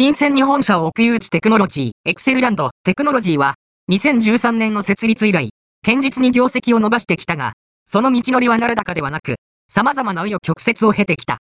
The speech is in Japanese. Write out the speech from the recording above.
新鮮日本社を奥誘致テクノロジー、エクセルランドテクノロジーは、2013年の設立以来、堅実に業績を伸ばしてきたが、その道のりはなるだかではなく、様々な紆余曲折を経てきた。